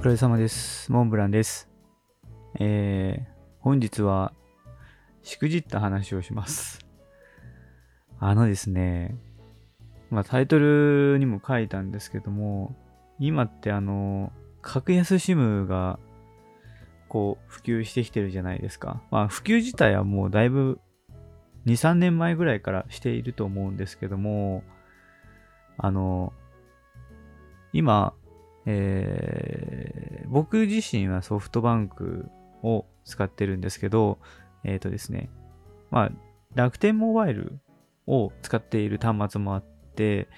お疲れ様です。モンブランです。えー、本日は、しくじった話をします。あのですね、まあタイトルにも書いたんですけども、今ってあの、格安 SIM が、こう、普及してきてるじゃないですか。まあ普及自体はもうだいぶ、2、3年前ぐらいからしていると思うんですけども、あの、今、えー僕自身はソフトバンクを使ってるんですけど、えっ、とですね、まあ、楽天モバイルを使っている端末もあって、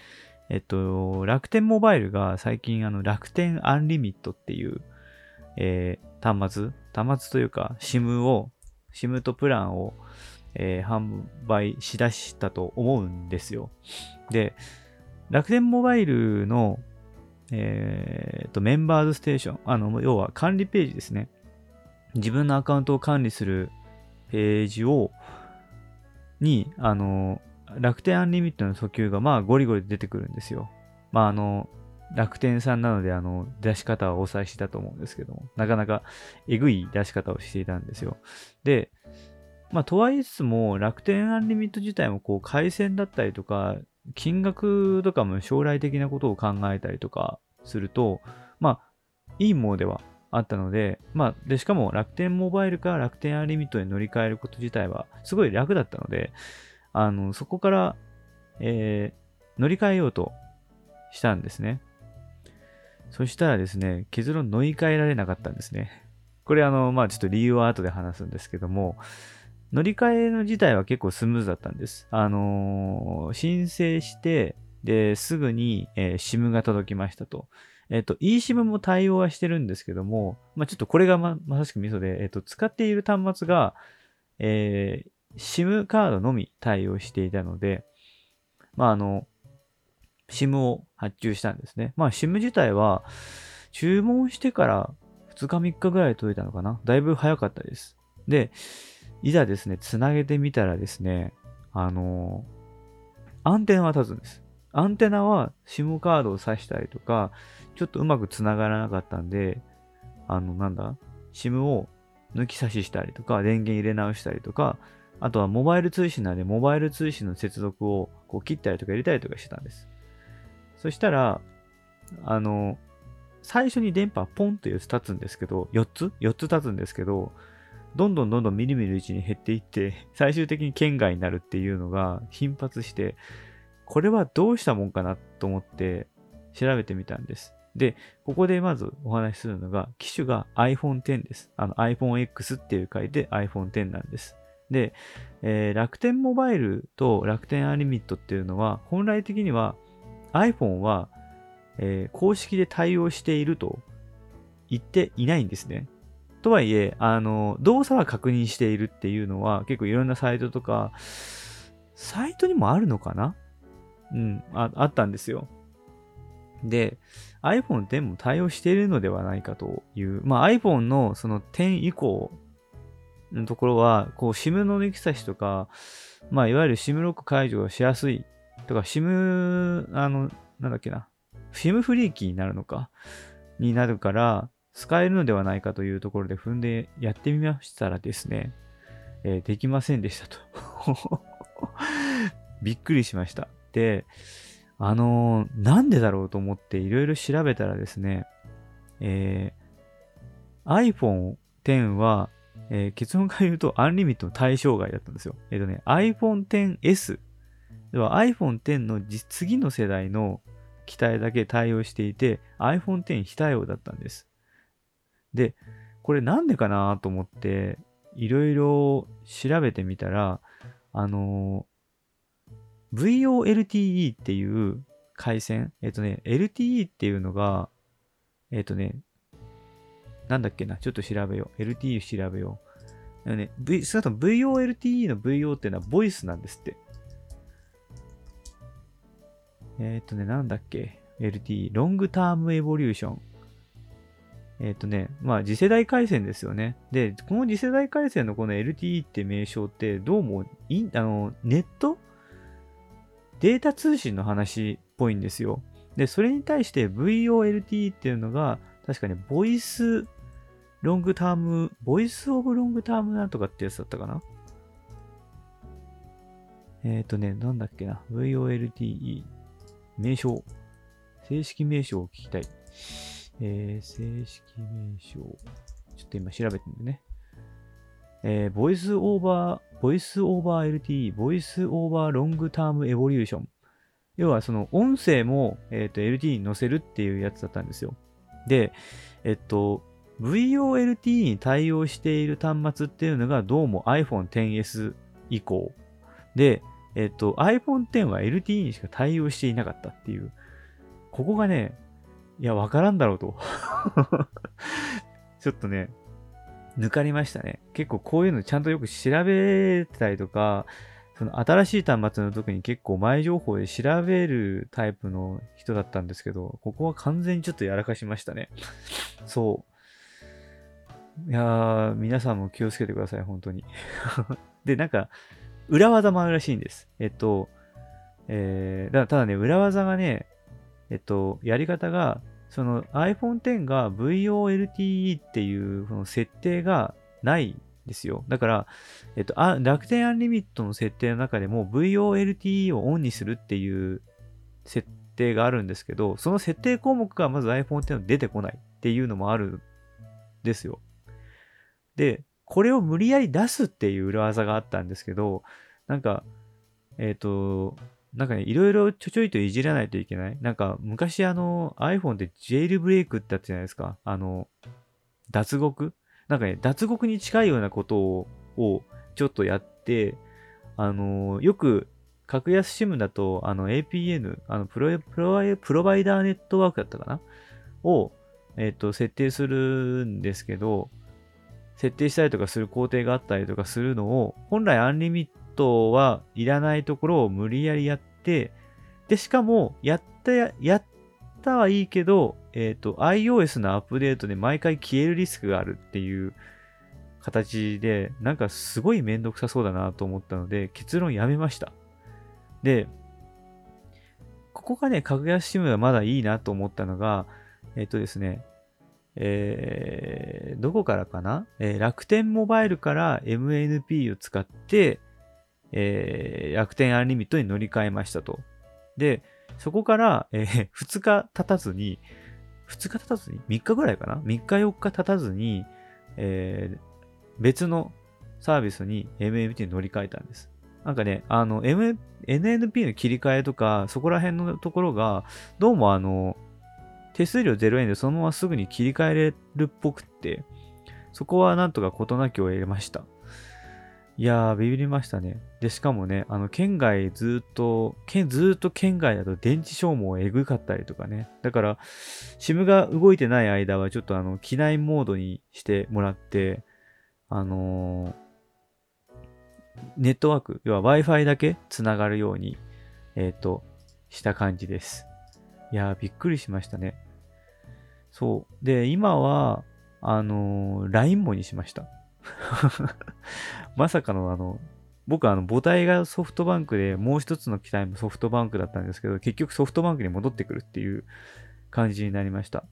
えっと、楽天モバイルが最近あの楽天アンリミットっていう、えー端末、端末というか SIM を、SIM とプランを、えー販売しだしたと思うんですよ。で、楽天モバイルのえーと、メンバーズステーション。あの、要は管理ページですね。自分のアカウントを管理するページを、に、あの、楽天アンリミットの訴求がまあゴリゴリ出てくるんですよ。まああの、楽天さんなのであの、出し方はお察しだと思うんですけども、なかなかえぐい出し方をしていたんですよ。で、まあとはいえつつも楽天アンリミット自体もこう回線だったりとか、金額とかも将来的なことを考えたりとかすると、まあ、いいものではあったので、まあ、で、しかも楽天モバイルから楽天アリミットに乗り換えること自体はすごい楽だったので、あの、そこから、えー乗り換えようとしたんですね。そしたらですね、結論乗り換えられなかったんですね。これあの、まあちょっと理由は後で話すんですけども、乗り換えの自体は結構スムーズだったんです。あのー申請して、で、すぐに、えー SIM が届きましたと。えっ、と、eSIM も対応はしてるんですけども、まあ、ちょっとこれがま、まさしくミソで、えっ、と、使っている端末が、えー SIM カードのみ対応していたので、まあ、あの、SIM を発注したんですね。まあ、SIM 自体は、注文してから2日3日ぐらい届いたのかなだいぶ早かったです。で、いざですね、つなげてみたらですね、あのアンテナは立つんです。アンテナは SIM カードを挿したりとか、ちょっとうまくつながらなかったんで、あの、なんだ ?SIM を抜き差ししたりとか、電源入れ直したりとか、あとはモバイル通信なんで、モバイル通信の接続をこう切ったりとか入れたりとかしてたんです。そしたら、あの、最初に電波ポンと4つ立つんですけど、4つ ?4 つ立つんですけど、どんどんどんどんみるみるうちに減っていって、最終的に県外になるっていうのが頻発して、これはどうしたもんかなと思って調べてみたんです。で、ここでまずお話しするのが、機種が iPhone X です。あの iPhone X っていう回で iPhone X なんです。で、えー楽天モバイルと楽天アリミットっていうのは、本来的には iPhone は、えー公式で対応していると言っていないんですね。とはいえ、あの、動作は確認しているっていうのは結構いろんなサイトとか、サイトにもあるのかな？うん、ああったんですよ。で、iPhone X も対応しているのではないかという、まあ iPhone のその10以降のところは、こう SIM の抜き差しとか、まあいわゆる SIM ロック解除がしやすいとか、SIM、あの、なんだっけな、SIM フリーキーになるのか、になるから、使えるのではないかというところで踏んでやってみましたらですね、えーできませんでしたと。びっくりしました。で、あのーなんでだろうと思っていろいろ調べたらですね、えー iPhone X は、えー結論から言うとアンリミットの対象外だったんですよ。えっ、とね、iPhone XS では iPhone X の次の世代の機体だけ対応していて iPhone X 非対応だったんです。で、これなんでかなと思っていろいろ調べてみたら、あのー VOLTE っていう回線、えっ、とね、LTE っていうのが、えっ、とね、なんだっけな、ちょっと調べよう。LTE 調べよう。ね、v、少なくとも VOLTE の VO っていうのはボイスなんですって。えっ、とね、なんだっけ ?LTE、ロングタームエボリューション。えっ、とね、まあ次世代回線ですよね。で、この次世代回線のこの LTE って名称って、どうもイン、あの、ネット？データ通信の話っぽいんですよ。で、それに対して VOLTE っていうのが確かね、 voice long term、 voice of long term なんとかってやつだったかな？えっ、ー、とね、なんだっけな？VOLTE。名称。正式名称を聞きたい。えー、正式名称。ちょっと今調べてみるね。えー、 voice over、voice over LTE、voice over long term evolution。要はその音声も、えーと、LTE に載せるっていうやつだったんですよ。で、えっと、VOLTE に対応している端末っていうのがどうも iPhone XS 以降。で、えっと、iPhone X は LTE にしか対応していなかったっていう。ここがね、いや、わからんだろうと。ちょっとね、抜かりましたね。結構こういうのちゃんとよく調べたりとか、その新しい端末の時に結構前情報で調べるタイプの人だったんですけど、ここは完全にちょっとやらかしましたね。そう。いやー、皆さんも気をつけてください、本当に。で、なんか、裏技もあるらしいんです。えっと、えー、だただね、裏技がね、えっと、やり方が、その iPhone X が VOLTE っていうその設定がないんですよ。だから、えっと、あ楽天アンリミットの設定の中でも VOLTE をオンにするっていう設定があるんですけど、その設定項目がまず iPhone X の出てこないっていうのもあるんですよ。で、これを無理やり出すっていう裏技があったんですけど、なんか、えっ、と、なんかね、いろいろちょちょいといじらないといけない。なんか、昔あの、iPhone でジェイルブレイクってあったじゃないですか。あの、脱獄？なんかね、脱獄に近いようなことを、をちょっとやって、あの、よく、格安 SIM だと、あの、APN、あのプロプロ、プロバイダーネットワークだったかな？を、えっ、と、設定するんですけど、設定したりとかする工程があったりとかするのを、本来アンリミットトはいらないところを無理やりやって、で、しかも、やったや、やったはいいけど、えっ、ー、と、iOS のアップデートで毎回消えるリスクがあるっていう形で、なんかすごいめんどくさそうだなと思ったので、結論やめました。で、ここがね、格安 SIM がまだいいなと思ったのが、えっ、ー、とですね、えー、どこからかな、えー、楽天モバイルから MNP を使って、えー、楽天アンリミットに乗り換えましたと。で、そこから、えー、2日経たずに、2日経たずに ?3 日ぐらいかな ?3 日4日経たずに、えー、別のサービスに MNP に乗り換えたんです。なんかね、あの、M、NNP の切り替えとか、そこら辺のところが、どうもあの、手数料0円でそのまますぐに切り替えれるっぽくって、そこはなんとか事なきを得ました。いやー、ビビりましたね。で、しかもね、あの、県外ずっと、県、ずっと県外だと電池消耗えぐかったりとかね。だから、SIM が動いてない間はちょっとあの、機内モードにしてもらって、あのー、ネットワーク、要は Wi-Fi だけ繋がるように、えっ、ー、と、した感じです。いやー、びっくりしましたね。そう。で、今は、あのー、LINE もにしました。まさかのあの、僕あの母体がソフトバンクでもう一つの機体もソフトバンクだったんですけど、結局ソフトバンクに戻ってくるっていう感じになりました。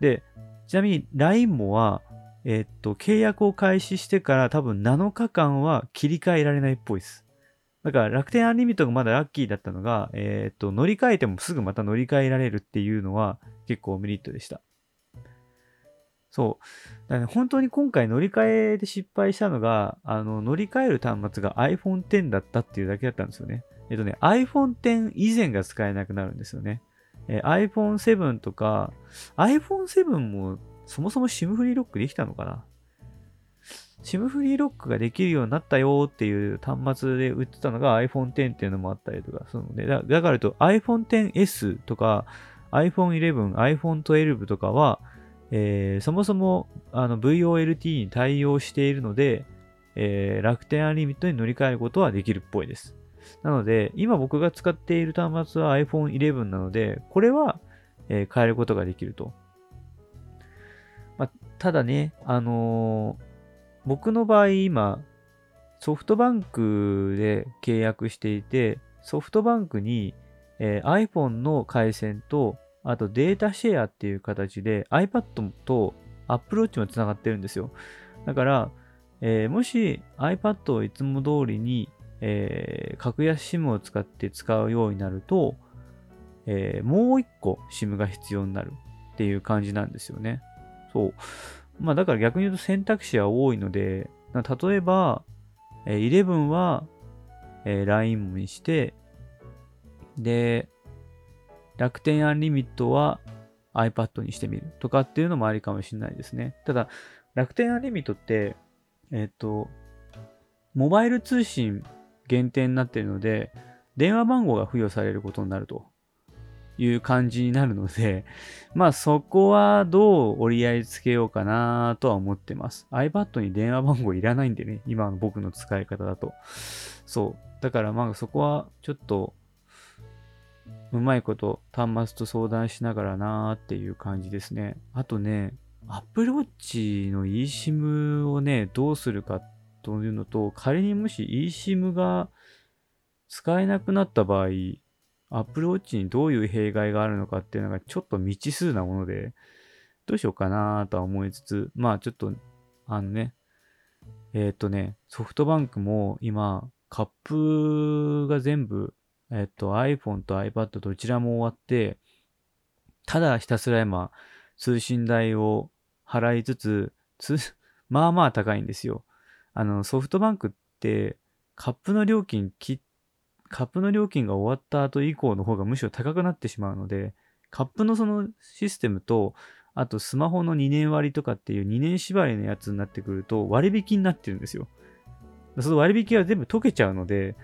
で、ちなみに LINE もは、え、っと、契約を開始してから多分7日間は切り替えられないっぽいです。だから楽天アンリミットがまだラッキーだったのが、えー、っと、乗り換えてもすぐまた乗り換えられるっていうのは結構メリットでした。そう。だ、ね、本当に今回乗り換えで失敗したのが、あの、乗り換える端末が iPhone X だったっていうだけだったんですよね。えっとね、iPhone X 以前が使えなくなるんですよね。えー、iPhone 7とか、iPhone 7もそもそも SIM フリーロックできたのかな ?SIM フリーロックができるようになったよっていう端末で売ってたのが iPhone X っていうのもあったりとか、そのね、だだからと iPhone XS とか iPhone 11、iPhone 12とかは、えー、そもそもあの VOLT に対応しているので、えー、楽天アンリミットに乗り換えることはできるっぽいです。なので、今僕が使っている端末は iPhone 11なので、これは、えー、変えることができると。まあ、ただね、あの、僕の場合今、ソフトバンクで契約していて、ソフトバンクに、えー、iPhone の回線とあとデータシェアっていう形で iPad と Apple Watch もつながってるんですよ。だから、えー、もし iPad をいつも通りに、えー、格安 SIM を使って使うようになると、えー、もう一個 SIM が必要になるっていう感じなんですよね。そう。まあだから逆に言うと選択肢は多いので、例えば、えー、11は、えー、LINE にして、で、楽天アンリミットは iPad にしてみるとかっていうのもありかもしれないですね。ただ、楽天アンリミットって、えっ、ー、と、モバイル通信限定になっているので、電話番号が付与されることになるという感じになるので、まあそこはどう折り合いつけようかなとは思ってます。iPad に電話番号いらないんでね、今の僕の使い方だと。そう。だからまあそこはちょっとうまいこと端末と相談しながらなーっていう感じですね。あとね、Apple Watch の eSIM をね、どうするかというのと、仮にもし eSIM が使えなくなった場合、Apple Watch にどういう弊害があるのかっていうのがちょっと未知数なもので、どうしようかなとは思いつつ、まあちょっと、あのね、えっ、とね、ソフトバンクも今、カップが全部えっと、iPhone と iPad どちらも終わって、ただひたすら今、通信代を払いつつ、つ、まあまあ高いんですよ。あの、ソフトバンクって、カップの料金き、カップの料金が終わった後以降の方がむしろ高くなってしまうので、カップのそのシステムと、あとスマホの2年割とかっていう2年縛りのやつになってくると割引になってるんですよ。その割引は全部解けちゃうので、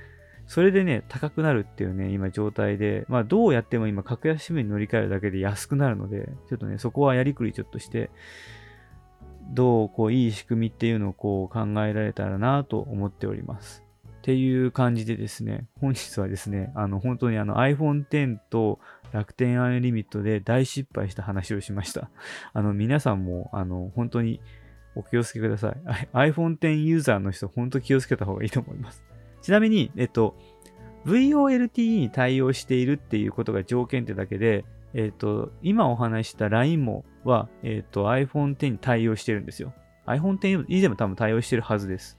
それでね、高くなるっていうね、今状態で、まあどうやっても今格安 SIM に乗り換えるだけで安くなるので、ちょっとね、そこはやりくりちょっとして、どうこういい仕組みっていうのをこう考えられたらなと思っております。っていう感じでですね、本日はですね、あの本当にあの iPhone X と楽天アンリミットで大失敗した話をしました。あの皆さんもあの本当にお気をつけください。iPhone X ユーザーの人、本当気をつけた方がいいと思います。ちなみに、えっと、VOLTE に対応しているっていうことが条件ってだけで、えっと、今お話した LINE もは、えっと、iPhone X に対応してるんですよ。iPhone X 以前も多分対応してるはずです。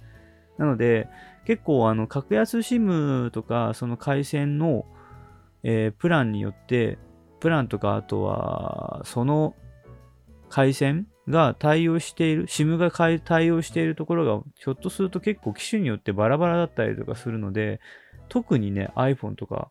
なので、結構、あの、格安 SIM とか、その回線の、えー、プランによって、プランとか、あとは、その回線が対応している、SIM が対応しているところが、ひょっとすると結構機種によってバラバラだったりとかするので、特にね、iPhone とか、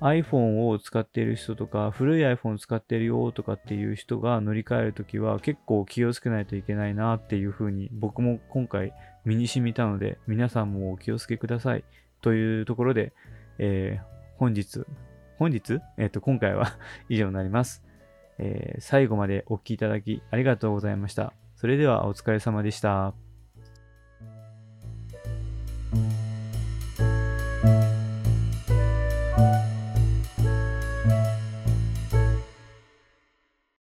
iPhone を使っている人とか、古い iPhone を使っているよとかっていう人が乗り換えるときは結構気をつけないといけないなっていうふうに僕も今回身に染みたので皆さんもお気をつけくださいというところで、えー、本日、本日？えっ、ー、と、今回は 以上になります。えー、最後までお聴きいただきありがとうございました。それではお疲れ様でした。